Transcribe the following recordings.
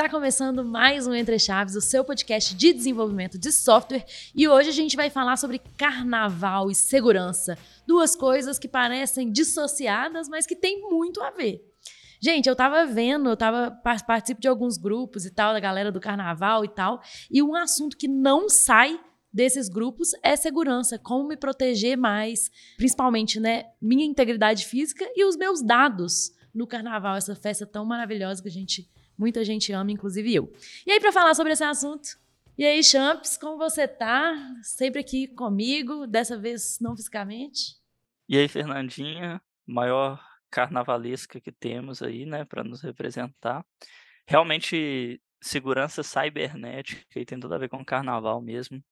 Está começando mais um Entre Chaves, o seu podcast de desenvolvimento de software, e hoje a gente vai falar sobre carnaval e segurança, duas coisas que parecem dissociadas, mas que têm muito a ver. Gente, eu tava vendo, eu tava participo de alguns grupos e tal da galera do carnaval e tal, e um assunto que não sai desses grupos é segurança, como me proteger mais, principalmente, né, minha integridade física e os meus dados no carnaval, essa festa tão maravilhosa que a gente Muita gente ama, inclusive eu. E aí, para falar sobre esse assunto, e aí, Champs, como você tá? Sempre aqui comigo, dessa vez não fisicamente. E aí, Fernandinha, maior carnavalesca que temos aí, né, para nos representar. Realmente, segurança cibernética e tem tudo a ver com carnaval mesmo.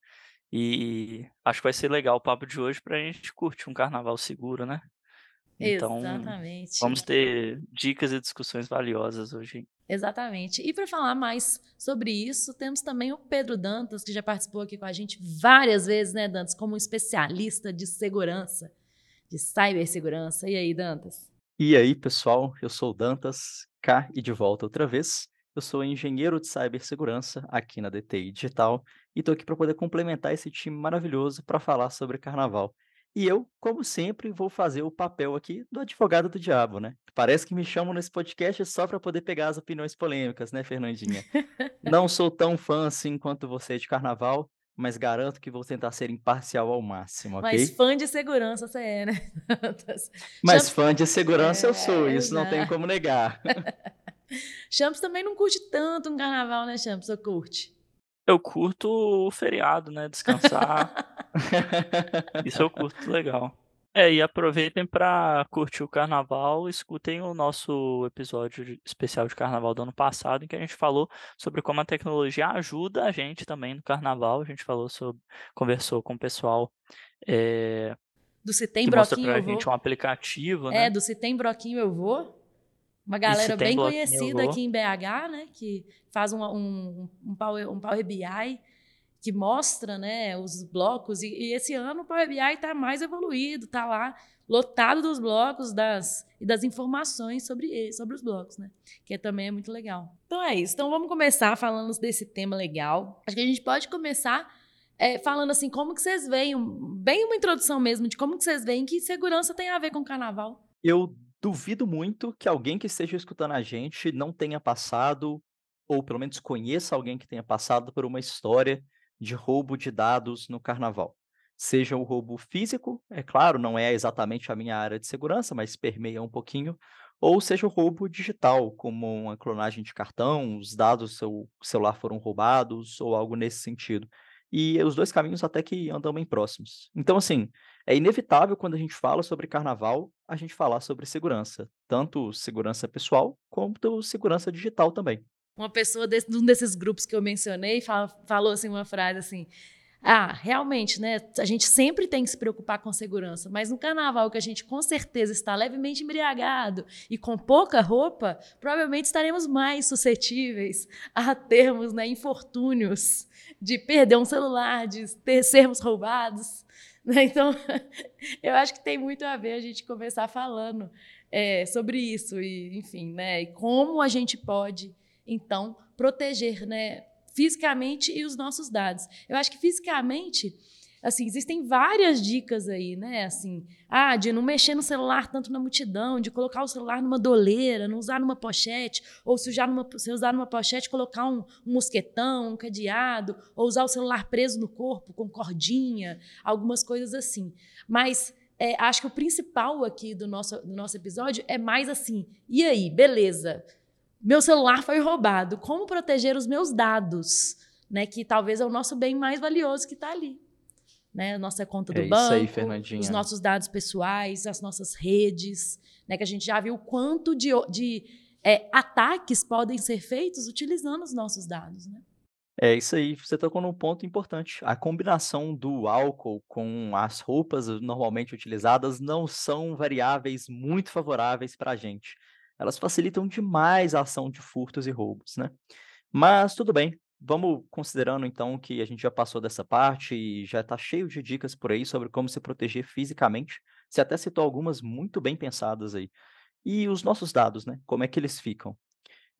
E acho que vai ser legal o papo de hoje para a gente curtir um carnaval seguro, né? Então, Exatamente. vamos ter dicas e discussões valiosas hoje. Exatamente. E para falar mais sobre isso, temos também o Pedro Dantas, que já participou aqui com a gente várias vezes, né, Dantas, como um especialista de segurança, de cibersegurança. E aí, Dantas? E aí, pessoal, eu sou o Dantas, cá e de volta outra vez. Eu sou engenheiro de cibersegurança aqui na DTI Digital e estou aqui para poder complementar esse time maravilhoso para falar sobre carnaval. E eu, como sempre, vou fazer o papel aqui do advogado do diabo, né? Parece que me chamam nesse podcast só para poder pegar as opiniões polêmicas, né, Fernandinha? Não sou tão fã assim quanto você de carnaval, mas garanto que vou tentar ser imparcial ao máximo, ok? Mas fã de segurança você é, né? mas fã de segurança é, eu sou, isso não tenho como negar. Champs também não curte tanto um carnaval, né, Champs? Ou curte? Eu curto o feriado, né? Descansar. Isso eu curto legal. É, e aproveitem para curtir o carnaval, escutem o nosso episódio especial de carnaval do ano passado, em que a gente falou sobre como a tecnologia ajuda a gente também no carnaval. A gente falou sobre, conversou com o pessoal é, do Se Tem Broquinho pra eu gente vou. um aplicativo, é, né? É, do Se Tem Broquinho eu vou. Uma galera bem conhecida aqui em BH, né? Que faz um, um, um, Power, um Power BI que mostra né, os blocos. E, e esse ano o Power BI está mais evoluído, está lá lotado dos blocos das, e das informações sobre, sobre os blocos, né? Que também é muito legal. Então é isso. Então vamos começar falando desse tema legal. Acho que a gente pode começar é, falando assim, como que vocês veem, bem uma introdução mesmo de como que vocês veem que segurança tem a ver com carnaval. Eu duvido muito que alguém que esteja escutando a gente não tenha passado, ou pelo menos conheça alguém que tenha passado por uma história de roubo de dados no carnaval. Seja o roubo físico, é claro, não é exatamente a minha área de segurança, mas permeia um pouquinho, ou seja o roubo digital, como uma clonagem de cartão, os dados do seu celular foram roubados, ou algo nesse sentido. E os dois caminhos até que andam bem próximos. Então, assim, é inevitável quando a gente fala sobre carnaval, a gente falar sobre segurança, tanto segurança pessoal quanto segurança digital também uma pessoa desse, um desses grupos que eu mencionei fala, falou assim uma frase assim: ah, realmente, né? A gente sempre tem que se preocupar com segurança, mas no carnaval que a gente com certeza está levemente embriagado e com pouca roupa, provavelmente estaremos mais suscetíveis a termos né, infortúnios de perder um celular, de ter, sermos roubados. Né? Então, eu acho que tem muito a ver a gente começar falando é, sobre isso e, enfim, né? E como a gente pode então, proteger né, fisicamente e os nossos dados. Eu acho que fisicamente, assim, existem várias dicas aí, né? Assim, ah, de não mexer no celular tanto na multidão, de colocar o celular numa doleira, não usar numa pochete, ou se usar numa, se usar numa pochete, colocar um, um mosquetão, um cadeado, ou usar o celular preso no corpo com cordinha, algumas coisas assim. Mas é, acho que o principal aqui do nosso, do nosso episódio é mais assim, e aí, beleza? Meu celular foi roubado. Como proteger os meus dados? Né, que talvez é o nosso bem mais valioso que está ali. Né, nossa conta do é banco, aí, os nossos dados pessoais, as nossas redes, né, que a gente já viu quanto de, de é, ataques podem ser feitos utilizando os nossos dados. Né? É isso aí, você tocou num ponto importante. A combinação do álcool com as roupas normalmente utilizadas não são variáveis muito favoráveis para a gente elas facilitam demais a ação de furtos e roubos, né? Mas tudo bem, vamos considerando então que a gente já passou dessa parte e já está cheio de dicas por aí sobre como se proteger fisicamente. Você até citou algumas muito bem pensadas aí. E os nossos dados, né? Como é que eles ficam?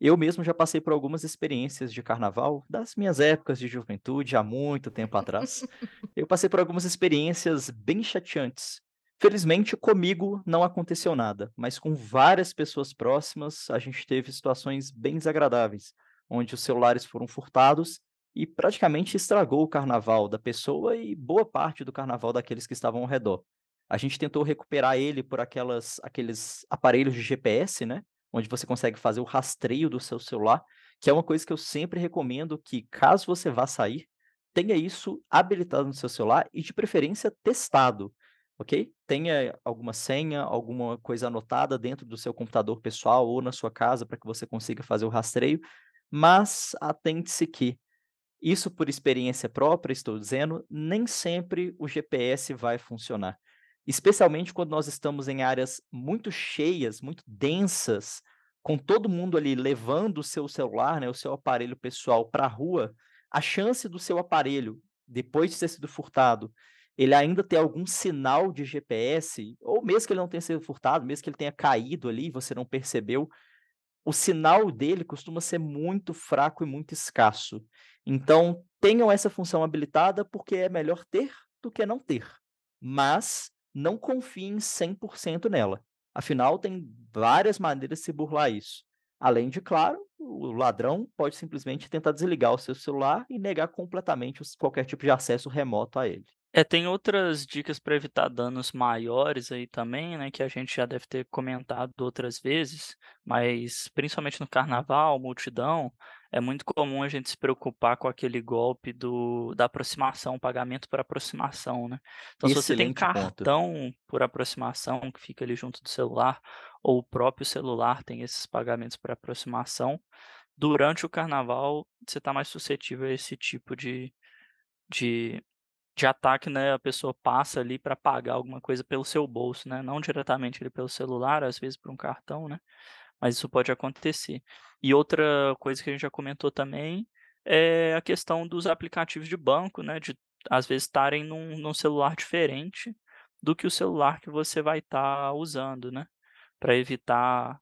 Eu mesmo já passei por algumas experiências de carnaval, das minhas épocas de juventude, há muito tempo atrás. Eu passei por algumas experiências bem chateantes. Felizmente, comigo não aconteceu nada, mas com várias pessoas próximas, a gente teve situações bem desagradáveis, onde os celulares foram furtados e praticamente estragou o carnaval da pessoa e boa parte do carnaval daqueles que estavam ao redor. A gente tentou recuperar ele por aquelas, aqueles aparelhos de GPS, né? onde você consegue fazer o rastreio do seu celular, que é uma coisa que eu sempre recomendo que, caso você vá sair, tenha isso habilitado no seu celular e, de preferência, testado, ok? Tenha alguma senha, alguma coisa anotada dentro do seu computador pessoal ou na sua casa para que você consiga fazer o rastreio, mas atente-se que isso por experiência própria, estou dizendo, nem sempre o GPS vai funcionar especialmente quando nós estamos em áreas muito cheias, muito densas, com todo mundo ali levando o seu celular, né, o seu aparelho pessoal para a rua, a chance do seu aparelho, depois de ter sido furtado, ele ainda ter algum sinal de GPS, ou mesmo que ele não tenha sido furtado, mesmo que ele tenha caído ali e você não percebeu, o sinal dele costuma ser muito fraco e muito escasso. Então, tenham essa função habilitada porque é melhor ter do que não ter. Mas não confiem 100% nela. Afinal, tem várias maneiras de se burlar isso. Além de, claro, o ladrão pode simplesmente tentar desligar o seu celular e negar completamente qualquer tipo de acesso remoto a ele. É, tem outras dicas para evitar danos maiores aí também, né, que a gente já deve ter comentado outras vezes, mas principalmente no carnaval, multidão, é muito comum a gente se preocupar com aquele golpe do, da aproximação, pagamento por aproximação, né? Então, se você tem Excelente ponto. cartão por aproximação que fica ali junto do celular, ou o próprio celular tem esses pagamentos por aproximação, durante o carnaval você está mais suscetível a esse tipo de, de, de ataque, né? A pessoa passa ali para pagar alguma coisa pelo seu bolso, né? Não diretamente ali pelo celular, às vezes por um cartão, né? Mas isso pode acontecer. E outra coisa que a gente já comentou também é a questão dos aplicativos de banco, né? De às vezes estarem num, num celular diferente do que o celular que você vai estar tá usando, né? Para evitar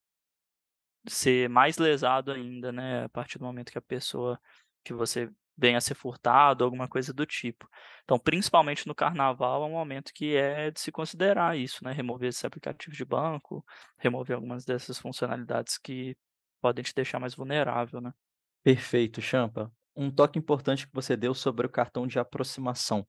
ser mais lesado ainda, né? A partir do momento que a pessoa que você venha a ser furtado, alguma coisa do tipo. Então, principalmente no carnaval, é um momento que é de se considerar isso, né? Remover esses aplicativos de banco, remover algumas dessas funcionalidades que podem te deixar mais vulnerável, né? Perfeito, Champa. Um toque importante que você deu sobre o cartão de aproximação.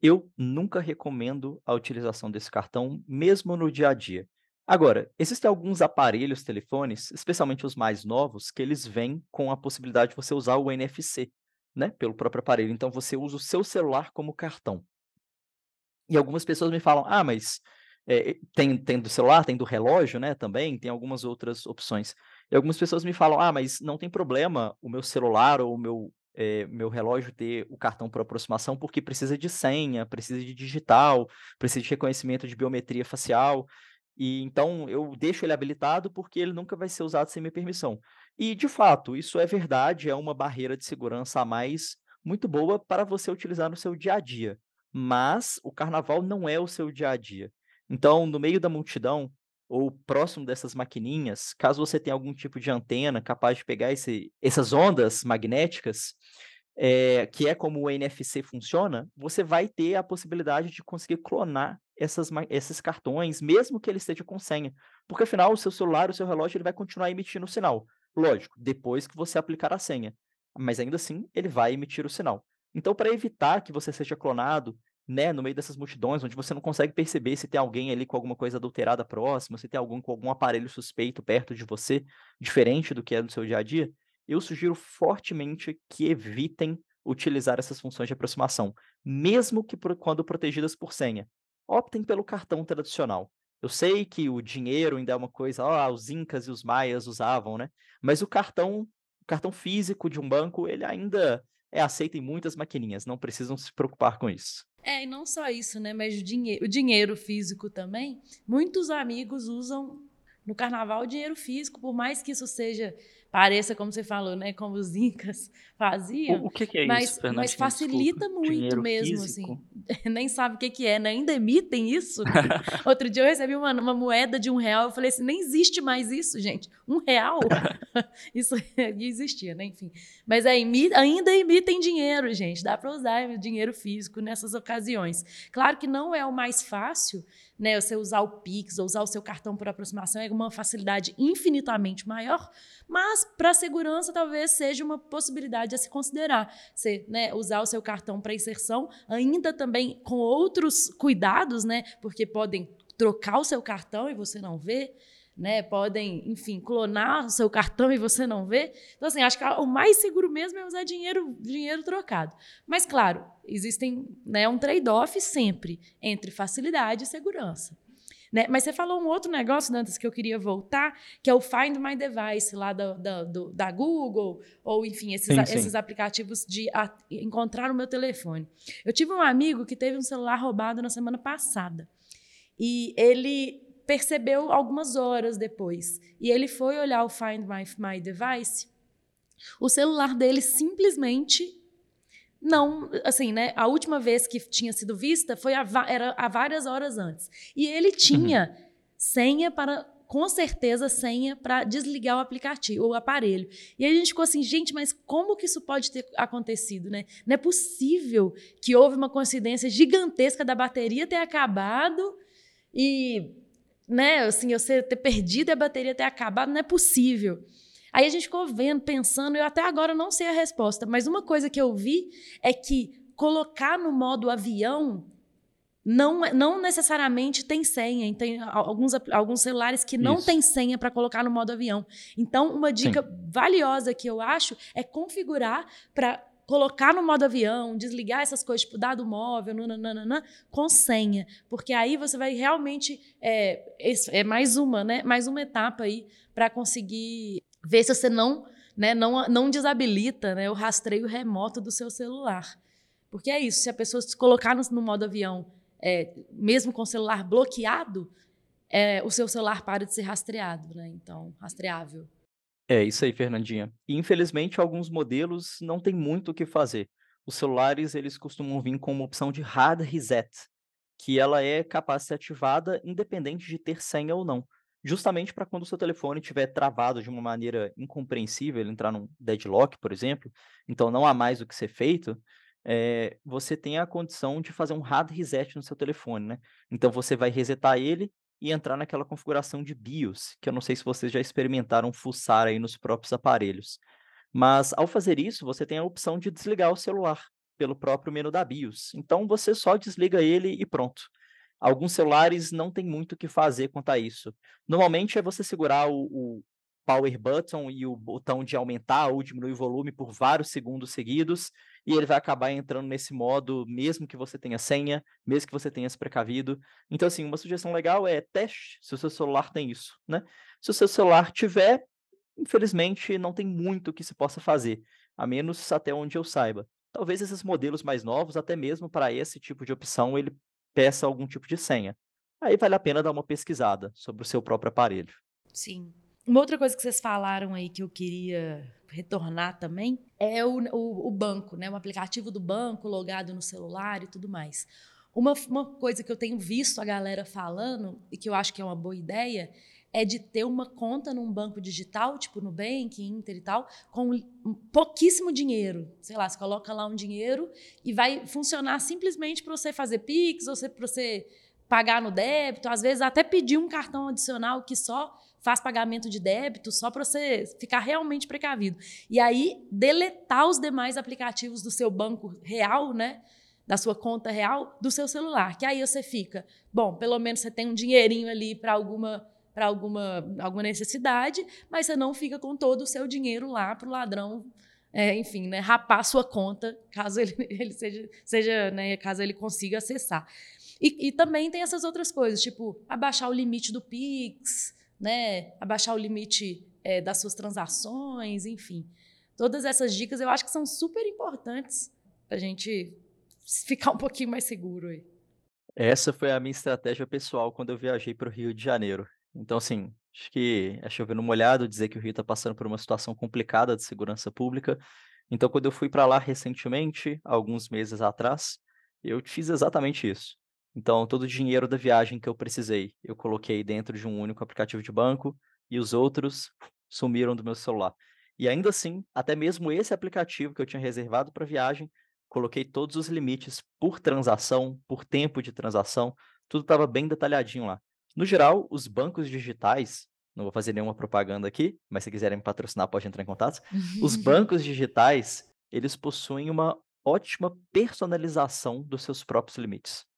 Eu nunca recomendo a utilização desse cartão, mesmo no dia a dia. Agora, existem alguns aparelhos, telefones, especialmente os mais novos, que eles vêm com a possibilidade de você usar o NFC, né, pelo próprio aparelho. Então você usa o seu celular como cartão. E algumas pessoas me falam: "Ah, mas, eh, tem tem do celular, tem do relógio, né, também, tem algumas outras opções". E algumas pessoas me falam: "Ah, mas não tem problema o meu celular ou o meu, eh, meu relógio ter o cartão por aproximação, porque precisa de senha, precisa de digital, precisa de reconhecimento de biometria facial, e então eu deixo ele habilitado porque ele nunca vai ser usado sem minha permissão". E, de fato, isso é verdade, é uma barreira de segurança a mais muito boa para você utilizar no seu dia a dia. Mas o carnaval não é o seu dia a dia. Então, no meio da multidão ou próximo dessas maquininhas, caso você tenha algum tipo de antena capaz de pegar esse, essas ondas magnéticas, é, que é como o NFC funciona, você vai ter a possibilidade de conseguir clonar essas, esses cartões, mesmo que ele esteja com senha. Porque afinal, o seu celular, o seu relógio, ele vai continuar emitindo o sinal. Lógico, depois que você aplicar a senha. Mas ainda assim, ele vai emitir o sinal. Então, para evitar que você seja clonado, né, no meio dessas multidões, onde você não consegue perceber se tem alguém ali com alguma coisa adulterada próxima, se tem algum com algum aparelho suspeito perto de você, diferente do que é no seu dia a dia, eu sugiro fortemente que evitem utilizar essas funções de aproximação, mesmo que quando protegidas por senha. Optem pelo cartão tradicional. Eu sei que o dinheiro ainda é uma coisa, ó, os incas e os maias usavam, né? Mas o cartão, o cartão físico de um banco, ele ainda é aceito em muitas maquininhas, não precisam se preocupar com isso. É, e não só isso, né? Mas o dinheiro, o dinheiro físico também. Muitos amigos usam no carnaval dinheiro físico, por mais que isso seja pareça, como você falou, né, como os incas faziam. O, que, que, é mas, isso, Fernanda? Mas facilita Desculpa. muito mesmo, físico? assim. nem sabe o que, que é, né? ainda emitem isso. Outro dia eu recebi uma, uma, moeda de um real, eu falei assim, nem existe mais isso, gente. Um real? isso existia, né? Enfim. Mas é, ainda emitem dinheiro, gente. Dá para usar dinheiro físico nessas ocasiões. Claro que não é o mais fácil, né, você usar o Pix ou usar o seu cartão por aproximação é uma facilidade infinitamente maior, mas para segurança talvez seja uma possibilidade a se considerar. Você né, usar o seu cartão para inserção, ainda também com outros cuidados, né, porque podem trocar o seu cartão e você não vê né? Podem, enfim, clonar o seu cartão e você não vê. Então, assim, acho que o mais seguro mesmo é usar dinheiro, dinheiro trocado. Mas, claro, existem né, um trade-off sempre entre facilidade e segurança. Né? Mas você falou um outro negócio, Dantas, que eu queria voltar, que é o Find My Device lá da, da, do, da Google, ou enfim, esses, sim, sim. esses aplicativos de a, encontrar o meu telefone. Eu tive um amigo que teve um celular roubado na semana passada. E ele percebeu algumas horas depois. E ele foi olhar o Find My, My Device. O celular dele simplesmente não, assim, né? A última vez que tinha sido vista foi há, era há várias horas antes. E ele tinha uhum. senha para, com certeza, senha para desligar o aplicativo, o aparelho. E aí a gente ficou assim, gente, mas como que isso pode ter acontecido, né? Não é possível que houve uma coincidência gigantesca da bateria ter acabado e né, assim, eu ter perdido a bateria ter acabado, não é possível. Aí a gente ficou vendo, pensando, eu até agora não sei a resposta, mas uma coisa que eu vi é que colocar no modo avião não, não necessariamente tem senha. Tem alguns, alguns celulares que não Isso. tem senha para colocar no modo avião. Então, uma dica Sim. valiosa que eu acho é configurar para colocar no modo avião, desligar essas coisas, tipo dado móvel, nananana, com senha. Porque aí você vai realmente. É, é mais uma, né? Mais uma etapa aí para conseguir ver se você não, né, não, não desabilita né, o rastreio remoto do seu celular. Porque é isso, se a pessoa se colocar no, no modo avião, é, mesmo com o celular bloqueado, é, o seu celular para de ser rastreado, né? Então, rastreável. É isso aí, Fernandinha. E, infelizmente, alguns modelos não tem muito o que fazer. Os celulares, eles costumam vir com uma opção de hard reset, que ela é capaz de ser ativada independente de ter senha ou não. Justamente para quando o seu telefone estiver travado de uma maneira incompreensível, entrar num deadlock, por exemplo, então não há mais o que ser feito, é, você tem a condição de fazer um hard reset no seu telefone, né? Então você vai resetar ele e entrar naquela configuração de BIOS, que eu não sei se vocês já experimentaram fuçar aí nos próprios aparelhos. Mas ao fazer isso, você tem a opção de desligar o celular pelo próprio menu da BIOS. Então você só desliga ele e pronto. Alguns celulares não tem muito o que fazer quanto a isso. Normalmente é você segurar o, o power button e o botão de aumentar ou diminuir o volume por vários segundos seguidos, e ele vai acabar entrando nesse modo, mesmo que você tenha senha, mesmo que você tenha se precavido. Então, assim, uma sugestão legal é teste se o seu celular tem isso, né? Se o seu celular tiver, infelizmente, não tem muito que se possa fazer, a menos até onde eu saiba. Talvez esses modelos mais novos, até mesmo para esse tipo de opção, ele peça algum tipo de senha. Aí vale a pena dar uma pesquisada sobre o seu próprio aparelho. Sim. Uma outra coisa que vocês falaram aí que eu queria retornar também é o, o, o, banco, né? O aplicativo do banco logado no celular e tudo mais. Uma, uma coisa que eu tenho visto a galera falando e que eu acho que é uma boa ideia é de ter uma conta num banco digital, tipo Nubank, Inter e tal, com pouquíssimo dinheiro. Sei lá, você coloca lá um dinheiro e vai funcionar simplesmente para você fazer Pix ou para você pagar no débito, às vezes até pedir um cartão adicional que só faz pagamento de débito só para você ficar realmente precavido. E aí, deletar os demais aplicativos do seu banco real, né? Da sua conta real, do seu celular. Que aí você fica, bom, pelo menos você tem um dinheirinho ali para alguma para alguma, alguma necessidade, mas você não fica com todo o seu dinheiro lá para o ladrão, é, enfim, né, rapar sua conta, caso ele, ele seja, seja né, caso ele consiga acessar. E, e, também tem essas outras coisas, tipo abaixar o limite do Pix, né, abaixar o limite é, das suas transações, enfim. Todas essas dicas eu acho que são super importantes para a gente ficar um pouquinho mais seguro aí. Essa foi a minha estratégia pessoal quando eu viajei para o Rio de Janeiro. Então, assim, acho que é chovendo molhado dizer que o Rio está passando por uma situação complicada de segurança pública. Então, quando eu fui para lá recentemente, alguns meses atrás, Eu fiz exatamente isso. Então, todo o dinheiro da viagem que eu precisei, eu coloquei dentro de um único aplicativo de banco e os outros sumiram do meu celular. E ainda assim, até mesmo esse aplicativo que eu tinha reservado para viagem, coloquei todos os limites por transação, por tempo de transação, tudo estava bem detalhadinho lá. No geral, os bancos digitais, não vou fazer nenhuma propaganda aqui, mas se quiserem me patrocinar, pode entrar em contato. Os bancos digitais, eles possuem uma ótima personalização dos seus próprios limites.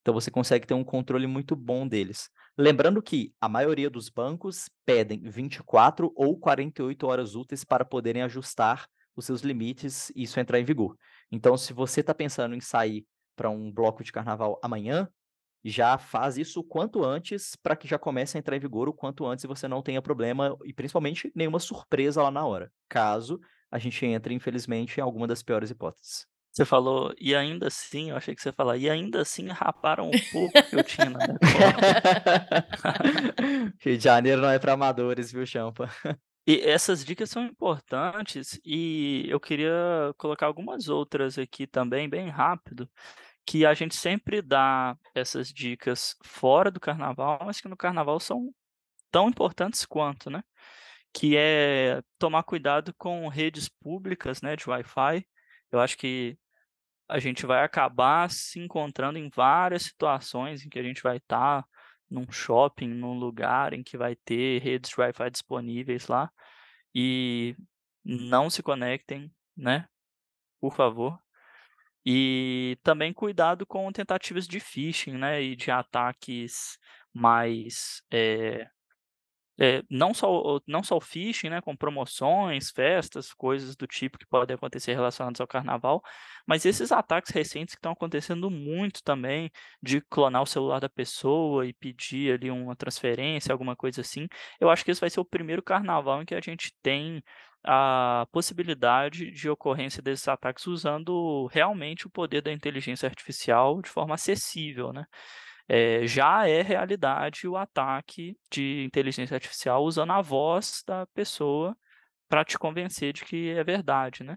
Então você consegue ter um controle muito bom deles. Lembrando que a maioria dos bancos pedem 24 ou 48 horas úteis para poderem ajustar os seus limites e isso entrar em vigor. Então, se você está pensando em sair para um bloco de carnaval amanhã, já faz isso o quanto antes para que já comece a entrar em vigor o quanto antes e você não tenha problema e principalmente nenhuma surpresa lá na hora, caso a gente entre, infelizmente, em alguma das piores hipóteses. Você falou, e ainda assim, eu achei que você ia falar, e ainda assim raparam um pouco que eu tinha na minha Rio de Janeiro não é para amadores, viu, Champa? E essas dicas são importantes e eu queria colocar algumas outras aqui também, bem rápido, que a gente sempre dá essas dicas fora do carnaval, mas que no carnaval são tão importantes quanto, né? Que é tomar cuidado com redes públicas, né, de Wi-Fi. Eu acho que a gente vai acabar se encontrando em várias situações em que a gente vai estar tá num shopping, num lugar em que vai ter redes Wi-Fi disponíveis lá e não se conectem, né? Por favor. E também cuidado com tentativas de phishing, né? E de ataques mais é, é, não, só, não só o phishing, né, com promoções, festas, coisas do tipo que podem acontecer relacionadas ao carnaval, mas esses ataques recentes que estão acontecendo muito também, de clonar o celular da pessoa e pedir ali uma transferência, alguma coisa assim, eu acho que esse vai ser o primeiro carnaval em que a gente tem a possibilidade de ocorrência desses ataques usando realmente o poder da inteligência artificial de forma acessível, né? É, já é realidade o ataque de inteligência artificial usando a voz da pessoa para te convencer de que é verdade, né?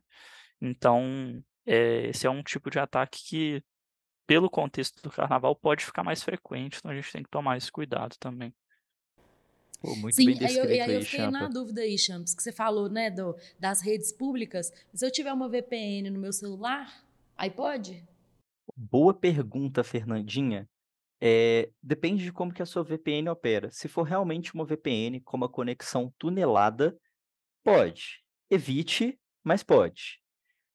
Então, é, esse é um tipo de ataque que, pelo contexto do carnaval, pode ficar mais frequente, então a gente tem que tomar esse cuidado também. Pô, muito Sim, bem descrito aí eu, aí eu fiquei Champa. na dúvida aí, Champs, que você falou, né, do, das redes públicas. Se eu tiver uma VPN no meu celular, aí pode? Boa pergunta, Fernandinha. É, depende de como que a sua VPN opera. Se for realmente uma VPN com uma conexão tunelada, pode. Evite, mas pode.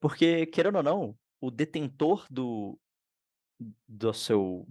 Porque, querendo ou não, o detentor do, do seu,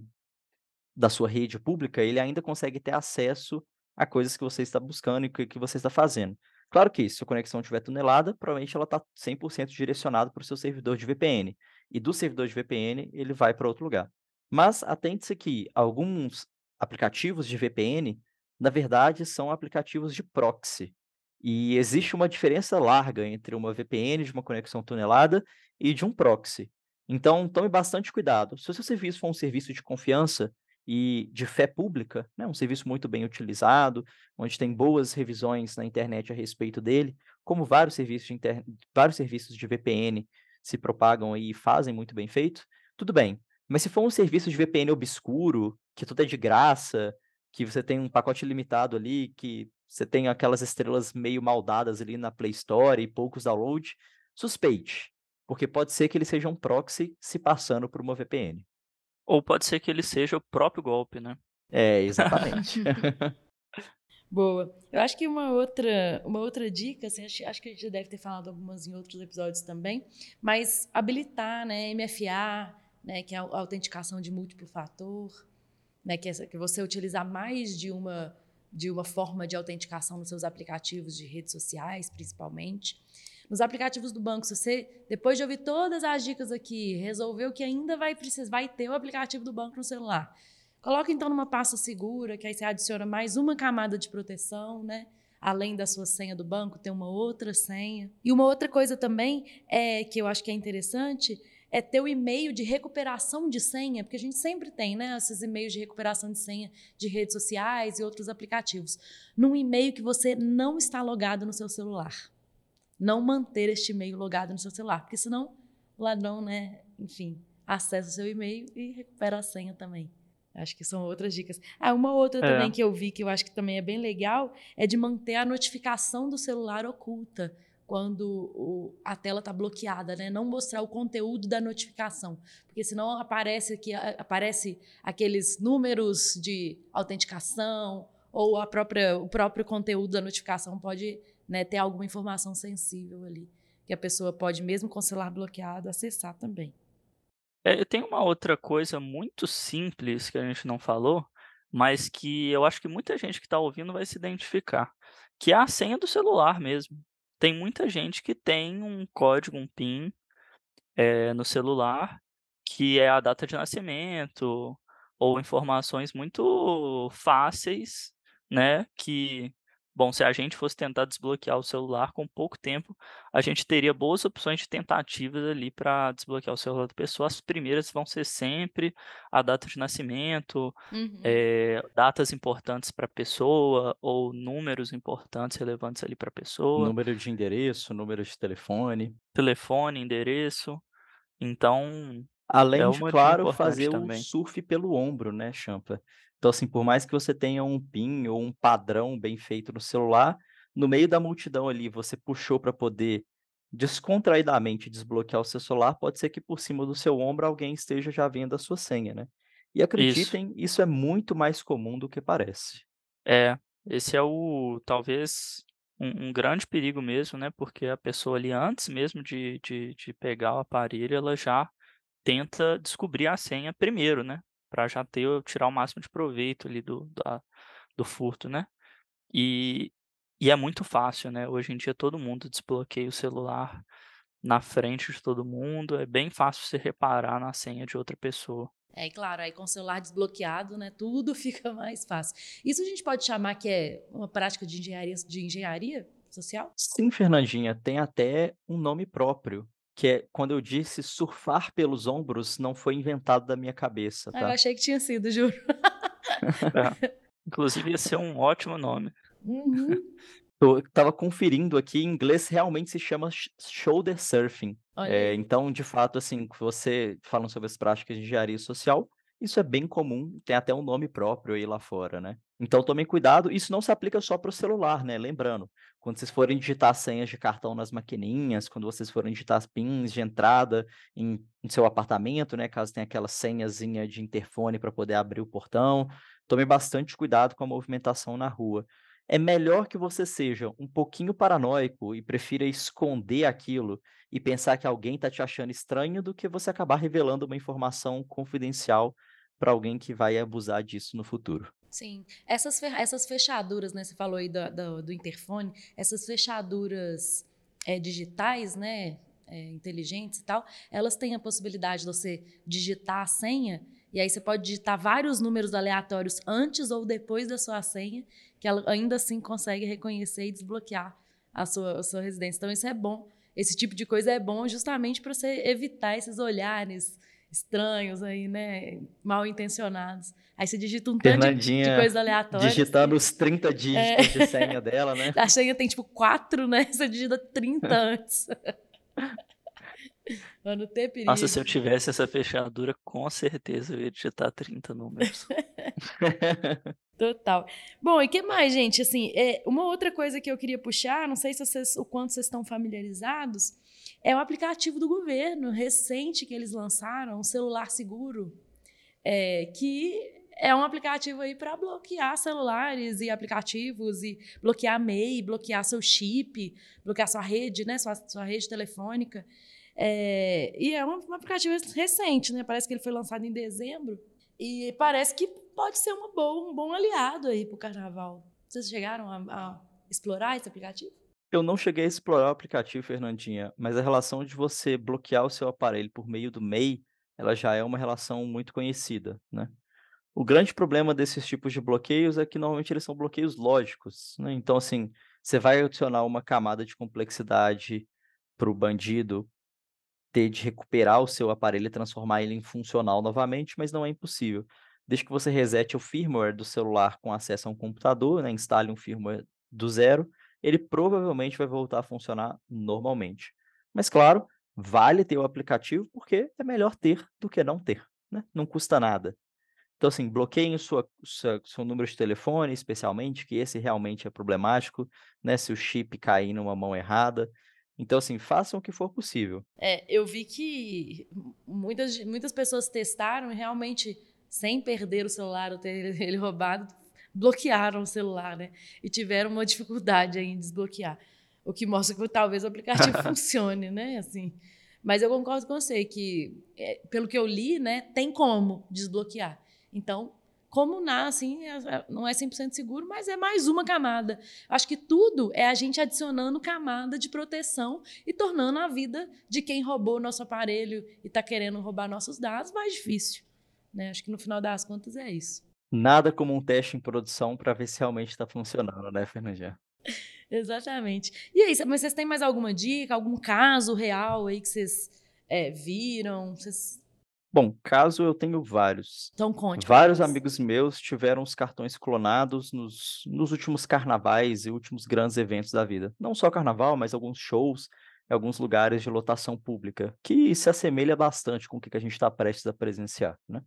da sua rede pública, ele ainda consegue ter acesso a coisas que você está buscando e que, você está fazendo. Claro que se a conexão estiver tunelada, provavelmente ela está 100% direcionada para o seu servidor de VPN. E do servidor de VPN, ele vai para outro lugar. Mas atente-se que alguns aplicativos de VPN, na verdade, são aplicativos de proxy. E existe uma diferença larga entre uma VPN de uma conexão tunelada e de um proxy. Então, tome bastante cuidado. Se o seu serviço for um serviço de confiança e de fé pública, né, um serviço muito bem utilizado, onde tem boas revisões na internet a respeito dele, como vários serviços de, inter... vários serviços de VPN se propagam e fazem muito bem feito, tudo bem. Mas se for um serviço de VPN obscuro, que tudo é de graça, que você tem um pacote limitado ali, que você tem aquelas estrelas meio maldadas ali na Play Store e poucos downloads, suspeite. Porque pode ser que ele seja um proxy se passando por uma VPN. Ou pode ser que ele seja o próprio golpe, né? É, exatamente. Boa. Eu acho que uma outra, uma outra dica, assim, acho, acho, que a gente já deve ter falado algumas em outros episódios também, mas habilitar, né, MFA, né, que é a autenticação de múltiplo fator, né, que, é, que você utilizar mais de uma de uma forma de autenticação nos seus aplicativos de redes sociais, principalmente. Nos aplicativos do banco, se você, depois de ouvir todas as dicas aqui, resolveu que ainda vai precisar, vai ter o aplicativo do banco no celular. Coloca então numa pasta segura, que aí você adiciona mais uma camada de proteção, né? Além da sua senha do banco, tem uma outra senha. E uma outra coisa também é que eu acho que é interessante é ter o e-mail de recuperação de senha, porque a gente sempre tem, né, esses e-mails de recuperação de senha de redes sociais e outros aplicativos, num e-mail que você não está logado no seu celular. Não manter este e-mail logado no seu celular, porque senão o ladrão, né, enfim, acessa o seu e-mail e recupera a senha também. Acho que são outras dicas. Ah, uma outra É. também que eu vi que eu acho que também é bem legal é de manter a notificação do celular oculta quando o- a tela está bloqueada, né? Não mostrar o conteúdo da notificação, porque senão aparece que aparece aqueles números de autenticação ou a própria o próprio conteúdo da notificação pode né, ter alguma informação sensível ali que a pessoa pode mesmo com o celular bloqueado acessar também. É, tem uma outra coisa muito simples que a gente não falou, mas que eu acho que muita gente que está ouvindo vai se identificar, que é a senha do celular mesmo. Tem muita gente que tem um código, um PIN, eh, no celular, que é a data de nascimento, ou informações muito fáceis, né, que, bom, se a gente fosse tentar desbloquear o celular com pouco tempo, a gente teria boas opções de tentativas ali para desbloquear o celular da pessoa. As primeiras vão ser sempre a data de nascimento, Uhum. eh, datas importantes para a pessoa ou números importantes relevantes ali para a pessoa, Número de endereço, número de telefone. telefone, endereço. Então, Além é de, claro, fazer o também. surf pelo ombro, né, Champa? Então, assim, por mais que você tenha um PIN ou um padrão bem feito no celular, no meio da multidão ali, você puxou para poder descontraidamente desbloquear o seu celular, pode ser que por cima do seu ombro alguém esteja já vendo a sua senha, né? E Isso. acreditem, isso é muito mais comum do que parece. É, esse é o talvez um um grande perigo mesmo, né, porque a pessoa ali antes mesmo de de de pegar o aparelho, ela já tenta descobrir a senha primeiro, né, Para já ter tirar o máximo de proveito ali do da do furto, né. E e é muito fácil, né, hoje em dia todo mundo desbloqueia o celular na frente de todo mundo, é bem fácil você reparar na senha de outra pessoa. É, claro, aí com o celular desbloqueado, né, tudo fica mais fácil. Isso a gente pode chamar que é uma prática de engenharia, de engenharia social? Sim, Fernandinha, tem até um nome próprio, que é quando eu disse surfar pelos ombros, não foi inventado da minha cabeça, Ah, eu tá? achei que tinha sido, juro. É. Inclusive ia ser um ótimo nome. Uhum. Eu estava conferindo aqui, em inglês realmente se chama sh- shoulder surfing. É, então, de fato, assim, você falando sobre as práticas de engenharia social, isso é bem comum, tem até um nome próprio aí lá fora, né? Então, tomem cuidado, isso não se aplica só para o celular, né? Lembrando, quando vocês forem digitar senhas de cartão nas maquininhas, quando vocês forem digitar as pins de entrada em, em seu apartamento, né? Caso tenha aquela senhazinha de interfone para poder abrir o portão, tome bastante cuidado com a movimentação na rua. É melhor que você seja um pouquinho paranoico e prefira esconder aquilo e pensar que alguém está te achando estranho do que você acabar revelando uma informação confidencial para alguém que vai abusar disso no futuro. Sim, essas, essas fechaduras, né? Você falou aí do, do, do interfone, essas fechaduras é, digitais, né? é, inteligentes e tal, elas têm a possibilidade de você digitar a senha, e aí você pode digitar vários números aleatórios antes ou depois da sua senha, que ela ainda assim consegue reconhecer e desbloquear a sua, a sua residência. Então, isso é bom. Esse tipo de coisa é bom justamente para você evitar esses olhares estranhos aí, né? Mal intencionados. Aí você digita um tanto de, de coisa aleatória. digitando os 30 É. dígitos de senha dela, né? A senha tem tipo quatro, né? Você digita 30 antes. Pra não ter perigo. Nossa, se eu tivesse essa fechadura, com certeza eu ia digitar 30 números. Total. Bom, e que mais, gente? Assim, é, uma outra coisa que eu queria puxar, não sei se vocês, o quanto vocês estão familiarizados, é o aplicativo do governo recente que eles lançaram, o celular seguro, é, que é um aplicativo aí para bloquear celulares e aplicativos e bloquear MEI, bloquear seu chip, bloquear sua rede, né, sua, sua rede telefônica. É, e é um, um aplicativo recente, né? Parece que ele foi lançado em dezembro. E parece que pode ser uma boa, um bom aliado aí para o carnaval. Vocês chegaram a, a explorar esse aplicativo? Eu não cheguei a explorar o aplicativo, Fernandinha, mas a relação de você bloquear o seu aparelho por meio do MEI, ela já é uma relação muito conhecida, né? O grande problema desses tipos de bloqueios é que normalmente eles são bloqueios lógicos, né? Então, assim, você vai adicionar uma camada de complexidade para o bandido ter de recuperar o seu aparelho e transformar ele em funcional novamente, mas não é impossível. Desde que você resete o firmware do celular com acesso a um computador, né, instale um firmware do zero, ele provavelmente vai voltar a funcionar normalmente. Mas claro, vale ter o aplicativo porque é melhor ter do que não ter, né? Não custa nada. Então, assim, bloqueiem sua, sua, seu número de telefone, especialmente, que esse realmente é problemático, né? Se o chip cair numa mão errada. Então, assim, façam o que for possível. É, eu vi que muitas, muitas pessoas testaram e realmente, sem perder o celular ou ter ele roubado, bloquearam o celular, né? E tiveram uma dificuldade em desbloquear. O que mostra que talvez o aplicativo funcione, né? Assim. Mas eu concordo com você que, é, pelo que eu li, né, tem como desbloquear. Então, como nasce, assim, não é 100% seguro, mas é mais uma camada. Acho que tudo é a gente adicionando camada de proteção e tornando a vida de quem roubou nosso aparelho e está querendo roubar nossos dados mais difícil. Né? Acho que no final das contas é isso. Nada como um teste em produção para ver se realmente está funcionando, né, Fernandinha? Exatamente. E aí, mas vocês têm mais alguma dica, algum caso real aí que vocês é, viram? Vocês Bom, caso eu tenho vários. Então conte Vários amigos meus tiveram os cartões clonados nos, nos últimos carnavais e últimos grandes eventos da vida. Não só carnaval, mas alguns shows, em alguns lugares de lotação pública, que se assemelha bastante com o que a gente está prestes a presenciar, né?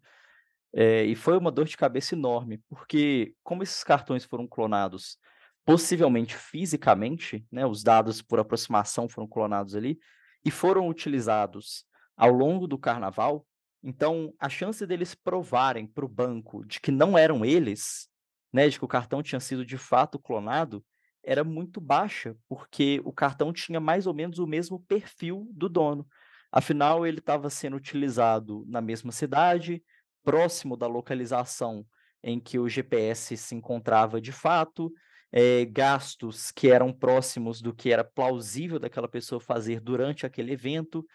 É, e foi uma dor de cabeça enorme, porque como esses cartões foram clonados, possivelmente fisicamente, né, os dados por aproximação foram clonados ali, e foram utilizados ao longo do carnaval, então, a chance deles provarem para o banco de que não eram eles, né, de que o cartão tinha sido de fato clonado, era muito baixa, porque o cartão tinha mais ou menos o mesmo perfil do dono. Afinal, ele estava sendo utilizado na mesma cidade, próximo da localização em que o GPS se encontrava de fato, é, gastos que eram próximos do que era plausível daquela pessoa fazer durante aquele evento.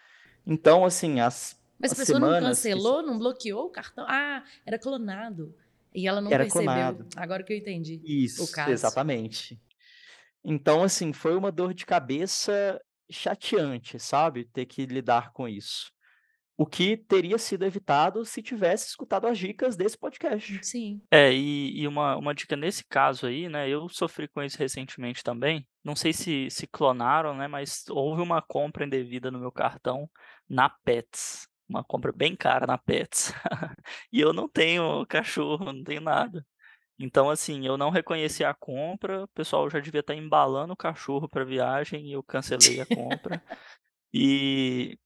Então, assim, as mas a pessoa não cancelou, que... não bloqueou o cartão? Ah, era clonado. E ela não era percebeu. Clonado. Agora que eu entendi. Isso, exatamente. Então, assim, foi uma dor de cabeça chateante, sabe? Ter que lidar com isso. O que teria sido evitado se tivesse escutado as dicas desse podcast. Sim. É, e, e uma, uma dica nesse caso aí, né? Eu sofri com isso recentemente também. Não sei se, se clonaram, né? Mas houve uma compra indevida no meu cartão na Pets uma compra bem cara na Pets. e eu não tenho cachorro, não tenho nada. Então, assim, eu não reconheci a compra, o pessoal já devia estar embalando o cachorro para viagem e eu cancelei a compra. e,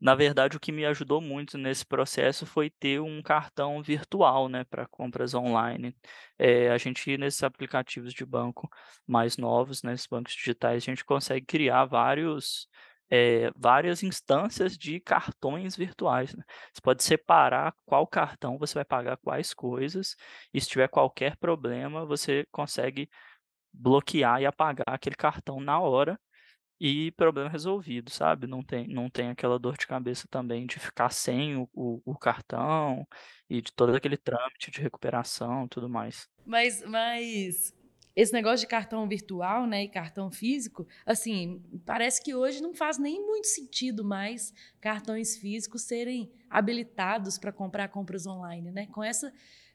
na verdade, o que me ajudou muito nesse processo foi ter um cartão virtual, né, para compras online. É, a gente, nesses aplicativos de banco mais novos, nesses bancos digitais, a gente consegue criar vários é, várias instâncias de cartões virtuais. Né? Você pode separar qual cartão você vai pagar quais coisas, e se tiver qualquer problema, você consegue bloquear e apagar aquele cartão na hora e problema resolvido, sabe? Não tem, não tem aquela dor de cabeça também de ficar sem o, o, o cartão e de todo aquele trâmite de recuperação e tudo mais. Mas, mas esse negócio de cartão virtual, né, e cartão físico, assim, parece que hoje não faz nem muito sentido mais cartões físicos serem habilitados para comprar compras online, né? Com essa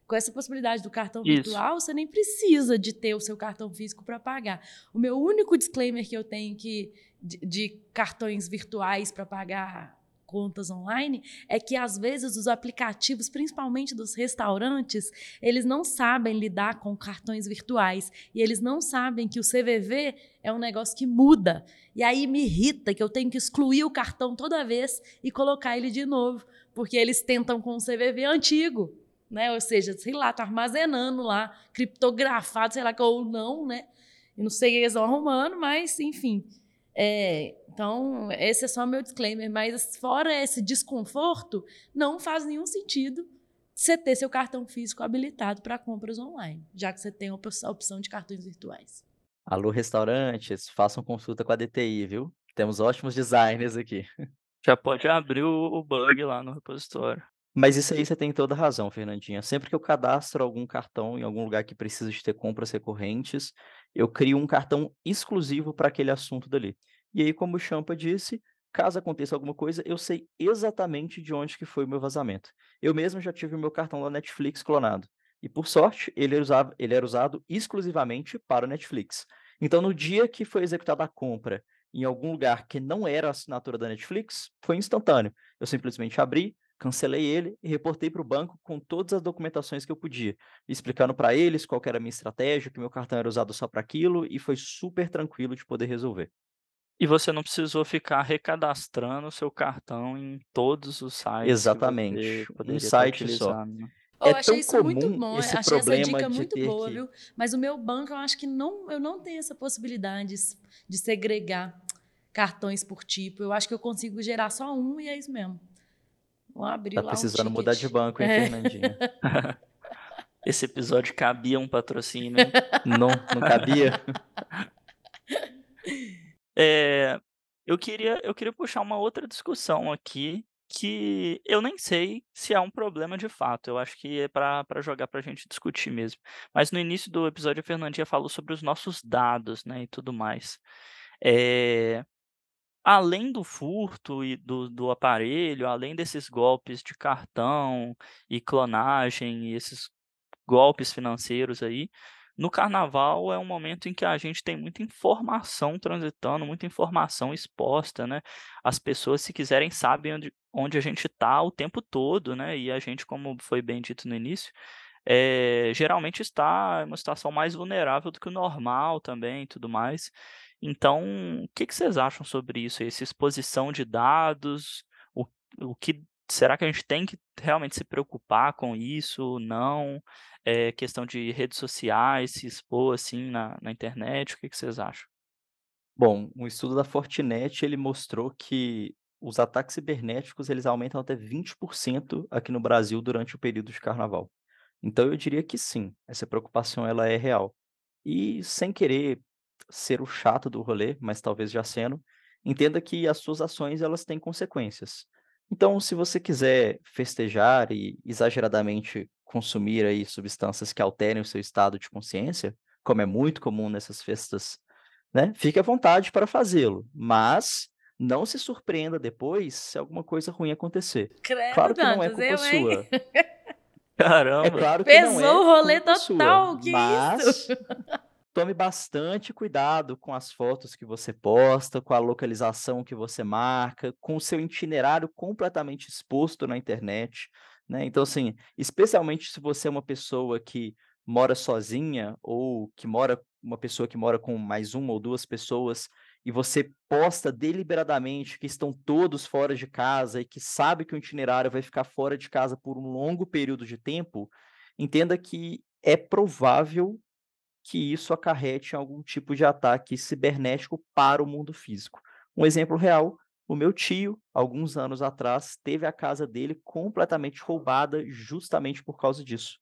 com essa possibilidade do cartão Isso. virtual, você nem precisa de ter o seu cartão físico para pagar. O meu único disclaimer que eu tenho que de, de cartões virtuais para pagar contas online é que às vezes os aplicativos, principalmente dos restaurantes, eles não sabem lidar com cartões virtuais e eles não sabem que o CVV é um negócio que muda. E aí me irrita que eu tenho que excluir o cartão toda vez e colocar ele de novo, porque eles tentam com o CVV antigo. Né? Ou seja, sei lá, tá armazenando lá, criptografado, sei lá, ou não, né? Eu não sei o que eles estão arrumando, mas, enfim. É, então, esse é só meu disclaimer, mas fora esse desconforto, não faz nenhum sentido você ter seu cartão físico habilitado para compras online, já que você tem a opção de cartões virtuais. Alô, restaurantes, façam consulta com a DTI, viu? Temos ótimos designers aqui. Já pode abrir o bug lá no repositório. Mas isso aí você tem toda razão, Fernandinha. Sempre que eu cadastro algum cartão em algum lugar que precisa de ter compras recorrentes, eu crio um cartão exclusivo para aquele assunto dali. E aí, como o Champa disse, caso aconteça alguma coisa, eu sei exatamente de onde que foi o meu vazamento. Eu mesmo já tive o meu cartão da Netflix clonado. E por sorte, ele era, usado, ele era usado exclusivamente para o Netflix. Então, no dia que foi executada a compra em algum lugar que não era a assinatura da Netflix, foi instantâneo. Eu simplesmente abri, cancelei ele e reportei para o banco com todas as documentações que eu podia, explicando para eles qual era a minha estratégia, que meu cartão era usado só para aquilo, e foi super tranquilo de poder resolver. E você não precisou ficar recadastrando o seu cartão em todos os sites Exatamente, um site só. Né? Oh, é eu achei isso muito bom, achei essa dica muito boa, que... viu? Mas o meu banco, eu acho que não, eu não tenho essa possibilidade de segregar cartões por tipo. Eu acho que eu consigo gerar só um e é isso mesmo. Vamos abrir tá lá precisando um mudar de banco, hein, é. Fernandinha? Esse episódio cabia um patrocínio. não, não cabia. É, eu queria, eu queria puxar uma outra discussão aqui que eu nem sei se é um problema de fato. Eu acho que é para jogar para a gente discutir mesmo. Mas no início do episódio a Fernandinha falou sobre os nossos dados, né, e tudo mais. É, além do furto e do, do aparelho, além desses golpes de cartão e clonagem e esses golpes financeiros aí, no carnaval é um momento em que a gente tem muita informação transitando, muita informação exposta, né? As pessoas, se quiserem, sabem onde, onde a gente está o tempo todo, né? E a gente, como foi bem dito no início, é, geralmente está em uma situação mais vulnerável do que o normal também e tudo mais. Então, o que, que vocês acham sobre isso? Essa exposição de dados, o, o que será que a gente tem que realmente se preocupar com isso? Não? É questão de redes sociais, se expor assim na, na internet? O que, que vocês acham? Bom, um estudo da Fortinet ele mostrou que os ataques cibernéticos eles aumentam até 20% aqui no Brasil durante o período de carnaval. Então eu diria que sim, essa preocupação ela é real. E sem querer ser o chato do rolê, mas talvez já sendo, entenda que as suas ações elas têm consequências. Então, se você quiser festejar e exageradamente consumir aí substâncias que alterem o seu estado de consciência, como é muito comum nessas festas, né? Fique à vontade para fazê-lo, mas não se surpreenda depois se alguma coisa ruim acontecer. Credo, claro que não é culpa eu, sua. Caramba. É claro que Pesou não é o rolê total, sua, que mas isso? tome bastante cuidado com as fotos que você posta, com a localização que você marca, com o seu itinerário completamente exposto na internet, né? Então, assim, especialmente se você é uma pessoa que mora sozinha ou que mora uma pessoa que mora com mais uma ou duas pessoas e você posta deliberadamente que estão todos fora de casa e que sabe que o itinerário vai ficar fora de casa por um longo período de tempo, entenda que é provável que isso acarrete algum tipo de ataque cibernético para o mundo físico. Um exemplo real, o meu tio, alguns anos atrás, teve a casa dele completamente roubada justamente por causa disso.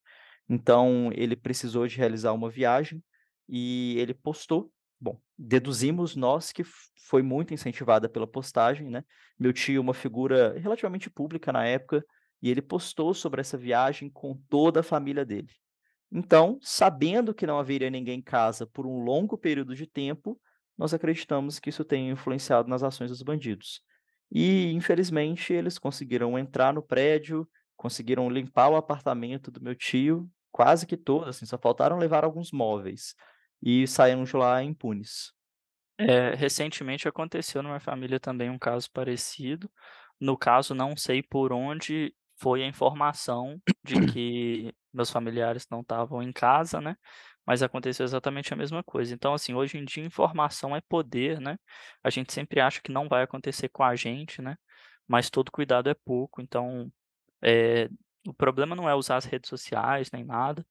Então, ele precisou de realizar uma viagem e ele postou. Bom, deduzimos nós que foi muito incentivada pela postagem, né? Meu tio, uma figura relativamente pública na época, e ele postou sobre essa viagem com toda a família dele. Então, sabendo que não haveria ninguém em casa por um longo período de tempo, nós acreditamos que isso tenha influenciado nas ações dos bandidos. E, infelizmente, eles conseguiram entrar no prédio, conseguiram limpar o apartamento do meu tio, quase que todo, assim, só faltaram levar alguns móveis. E saíram de lá impunes. É, recentemente aconteceu na minha família também um caso parecido. No caso, não sei por onde foi a informação de que meus familiares não estavam em casa, né? Mas aconteceu exatamente a mesma coisa. Então, assim, hoje em dia informação é poder, né? A gente sempre acha que não vai acontecer com a gente, né? Mas todo cuidado é pouco. Então, é, o problema não é usar as redes sociais nem nada,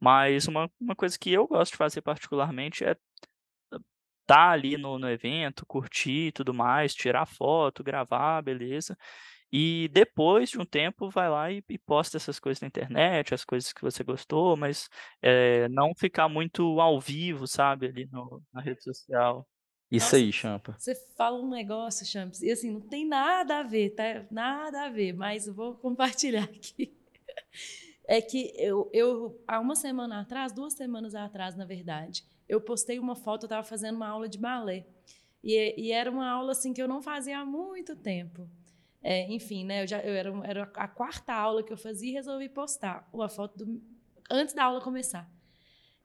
mas uma, uma coisa que eu gosto de fazer particularmente é tá ali no, no evento, curtir e tudo mais, tirar foto, gravar, beleza. E depois de um tempo vai lá e, e posta essas coisas na internet, as coisas que você gostou, mas é, não ficar muito ao vivo, sabe, ali no, na rede social. Isso Nossa, aí, Champa. Você fala um negócio, Champs, e assim, não tem nada a ver, tá? Nada a ver, mas eu vou compartilhar aqui. É que eu, eu, há uma semana atrás, duas semanas atrás, na verdade, eu postei uma foto, eu estava fazendo uma aula de balé. E, e, era uma aula assim que eu não fazia há muito tempo. É, enfim, né? Eu já eu era, era a quarta aula que eu fazia e resolvi postar uma foto do, antes da aula começar.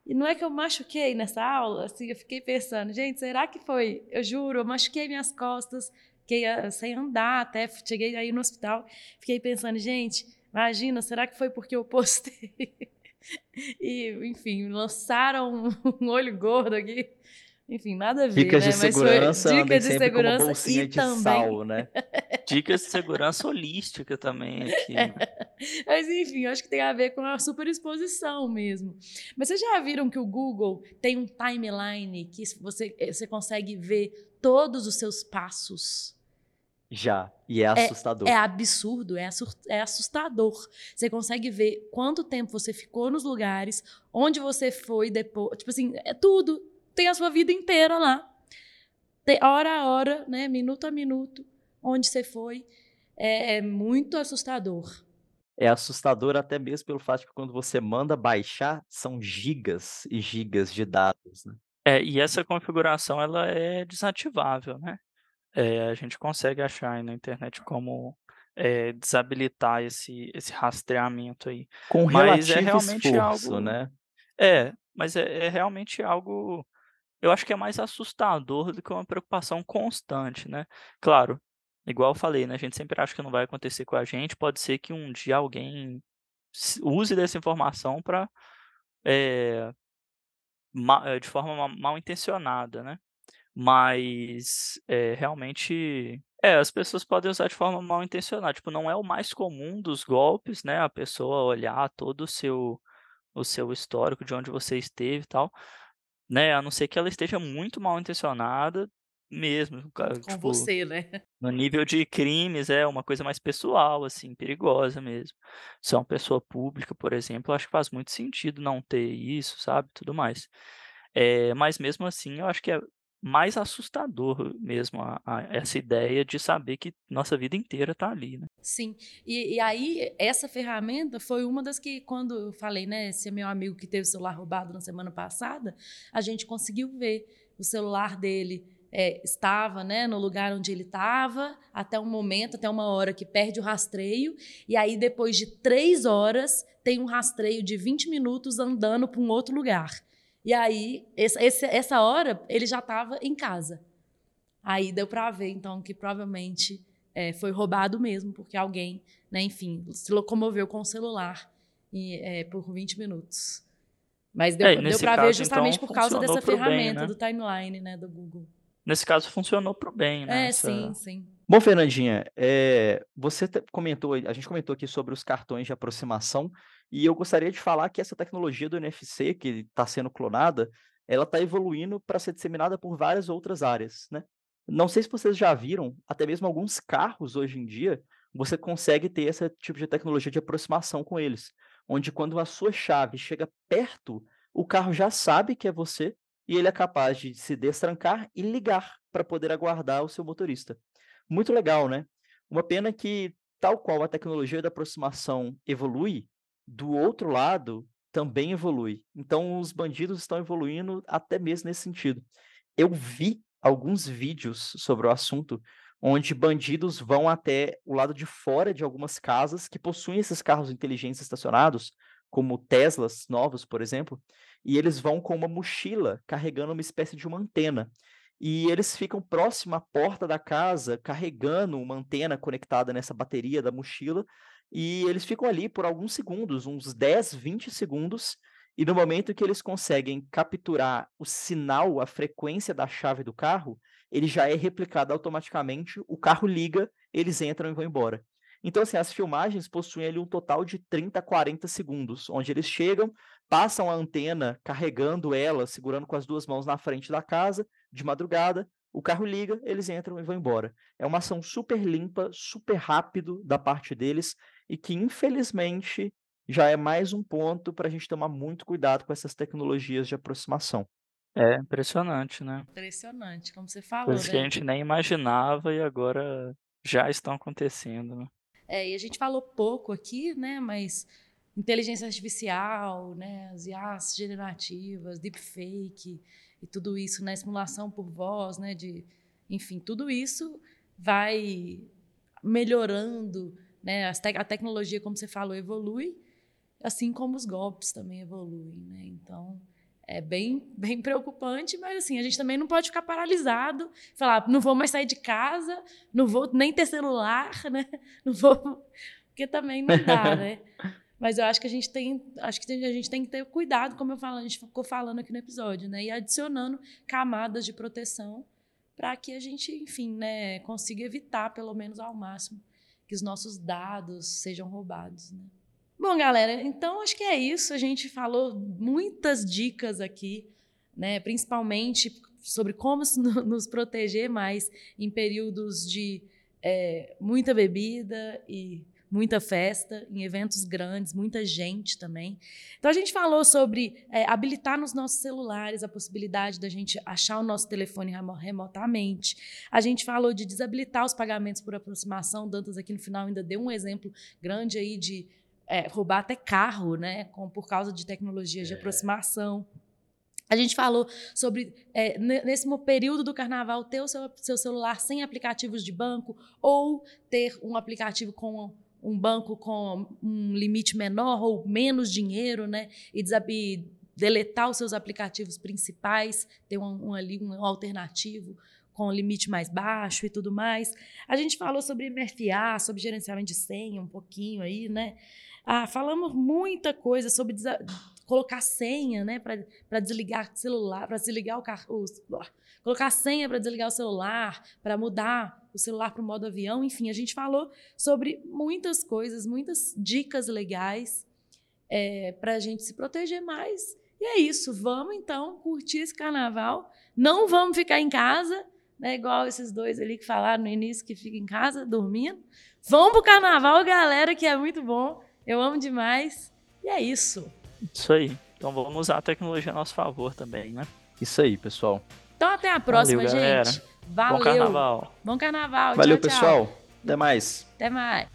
E não é que eu machuquei nessa aula, assim, eu fiquei pensando, gente, será que foi? Eu juro, eu machuquei minhas costas, fiquei ah, sem andar até, cheguei aí no hospital, fiquei pensando, gente, imagina, será que foi porque eu postei? e, enfim, lançaram um olho gordo aqui. Enfim, nada a ver, Dicas né? de Mas segurança, dicas de sempre com uma segurança e de também sal, né? Dicas de segurança holística também aqui. né? Mas enfim, acho que tem a ver com a superexposição mesmo. Mas vocês já viram que o Google tem um timeline que você, eh, você consegue ver todos os seus passos? Já, e é assustador. É absurdo, é, é assustador. Você consegue ver quanto tempo você ficou nos lugares, onde você foi depois. Tipo assim, é tudo. Tem a sua vida inteira lá. Tem hora a hora, né? Minuto a minuto, onde você foi. É, é muito assustador. É assustador até mesmo pelo fato de que quando você manda baixar, são gigas e gigas de dados, né? É, e essa configuração ela é desativável, né? É, a gente consegue achar aí na internet como é, desabilitar esse, esse rastreamento aí. Com Mas é realmente esforço, algo. né? É, mas é, é realmente algo. Eu acho que é mais assustador do que uma preocupação constante, né? Claro, igual eu falei, né? A gente sempre acha que não vai acontecer com a gente. Pode ser que um dia alguém se- use dessa informação para de forma ma- mal intencionada, né? Mas é, realmente, é, as pessoas podem usar de forma mal intencionada. Tipo, não é o mais comum dos golpes, né? A pessoa olhar todo o seu o seu histórico de onde você esteve e tal, né? A não ser que ela esteja muito mal intencionada mesmo, cara, Com tipo, você, né? no nível de crimes é uma coisa mais pessoal, assim, perigosa mesmo. Se é uma pessoa pública, por exemplo, acho que faz muito sentido não ter isso, sabe? Tudo mais. Eh, mas mesmo assim, eu acho que é mais assustador mesmo a, a- essa ideia de saber que nossa vida inteira tá ali, né? Sim. E, e aí, essa ferramenta foi uma das que, quando eu falei, né? Esse é meu amigo que teve o celular roubado na semana passada, a gente conseguiu ver o celular dele. é, estava né, no lugar onde ele estava, até um momento, até uma hora que perde o rastreio, e aí depois de três horas tem um rastreio de 20 minutos andando para um outro lugar. E aí, essa, esse- essa hora, ele já estava em casa. Aí deu para ver, então, que provavelmente é, foi roubado mesmo, porque alguém, né, enfim, se locomoveu com o celular e, é, por 20 minutos. Mas deu, É, deu para ver justamente então, por causa dessa pro bem, ferramenta né? do timeline, né, do Google. Nesse caso, funcionou pro bem, né? É, essa- sim, sim. Bom, Fernandinha, eh, você comentou, a gente comentou aqui sobre os cartões de aproximação, e eu gostaria de falar que essa tecnologia do NFC, que está sendo clonada, ela está evoluindo para ser disseminada por várias outras áreas, né? Não sei se vocês já viram, até mesmo alguns carros hoje em dia, você consegue ter esse tipo de tecnologia de aproximação com eles, onde quando a sua chave chega perto, o carro já sabe que é você e ele é capaz de se destrancar e ligar para poder aguardar o seu motorista. Muito legal, né? Uma pena que, tal qual a tecnologia da aproximação evolui, do outro lado também evolui. Então, os bandidos estão evoluindo até mesmo nesse sentido. Eu vi alguns vídeos sobre o assunto onde bandidos vão até o lado de fora de algumas casas que possuem esses carros inteligentes estacionados, como Teslas novos, por exemplo, e eles vão com uma mochila carregando uma espécie de uma antena. E eles ficam próximo à porta da casa, carregando uma antena conectada nessa bateria da mochila, e eles ficam ali por alguns segundos, uns 10, 20 segundos, e no momento que eles conseguem capturar o sinal, a frequência da chave do carro, ele já é replicado automaticamente, o carro liga, eles entram e vão embora. Então, assim, as filmagens possuem ali um total de 30 a 40 segundos, onde eles chegam, passam a antena carregando ela, segurando com as duas mãos na frente da casa, de madrugada, o carro liga, eles entram e vão embora. É uma ação super limpa, super rápido da parte deles e que, infelizmente, já é mais um ponto para a gente tomar muito cuidado com essas tecnologias de aproximação. É impressionante, né? Impressionante, como você falou, Coisas que a né? gente nem imaginava e agora já estão acontecendo, né? É, e a gente falou pouco aqui, né? Mas inteligência artificial, né? As IAs generativas, deepfake e tudo isso, né? Simulação por voz, né? De, enfim, tudo isso vai melhorando, né? A tecnologia, como você falou, evolui, assim como os golpes também evoluem, né? Então, é bem, bem preocupante, mas assim, a gente também não pode ficar paralisado, falar, não vou mais sair de casa, não vou nem ter celular, né? Não vou. Porque também não dá, né? Mas eu acho que a gente tem, acho que a gente tem que ter cuidado, como eu falo, a gente ficou falando aqui no episódio, né? E adicionando camadas de proteção para que a gente, enfim, né, consiga evitar, pelo menos ao máximo, que os nossos dados sejam roubados, né? Bom, galera, então acho que é isso. A gente falou muitas dicas aqui, né? Principalmente sobre como nos proteger mais em períodos de é, muita bebida e muita festa, em eventos grandes, muita gente também. Então a gente falou sobre é, habilitar nos nossos celulares a possibilidade da gente achar o nosso telefone remotamente. A gente falou de desabilitar os pagamentos por aproximação. Dantas aqui no final ainda deu um exemplo grande aí de é, roubar até carro, né, com, por causa de tecnologias de é. aproximação. A gente falou sobre, é, nesse período do carnaval, ter o seu, seu, celular sem aplicativos de banco ou ter um aplicativo com um banco com um limite menor ou menos dinheiro, né? E, deletar os seus aplicativos principais, ter um, um, ali um alternativo com limite mais baixo e tudo mais. A gente falou sobre MFA, sobre gerenciamento de senha um pouquinho aí, né? Ah, falamos muita coisa sobre colocar senha, né, para desligar celular, para desligar o carro, colocar senha para desligar o celular, para mudar o celular para o modo avião, enfim, a gente falou sobre muitas coisas, muitas dicas legais é, para a gente se proteger mais. E é isso, vamos então curtir esse carnaval. Não vamos ficar em casa, né, igual esses dois ali que falaram no início que ficam em casa dormindo. Vamos pro carnaval, galera, que é muito bom. Eu amo demais. E é isso. Isso aí. Então vamos usar a tecnologia a nosso favor também, né? Isso aí, pessoal. Então até a próxima, Valeu, gente. Valeu. Bom carnaval. Bom carnaval. Valeu, tchau, pessoal. Tchau. Até mais. Até mais.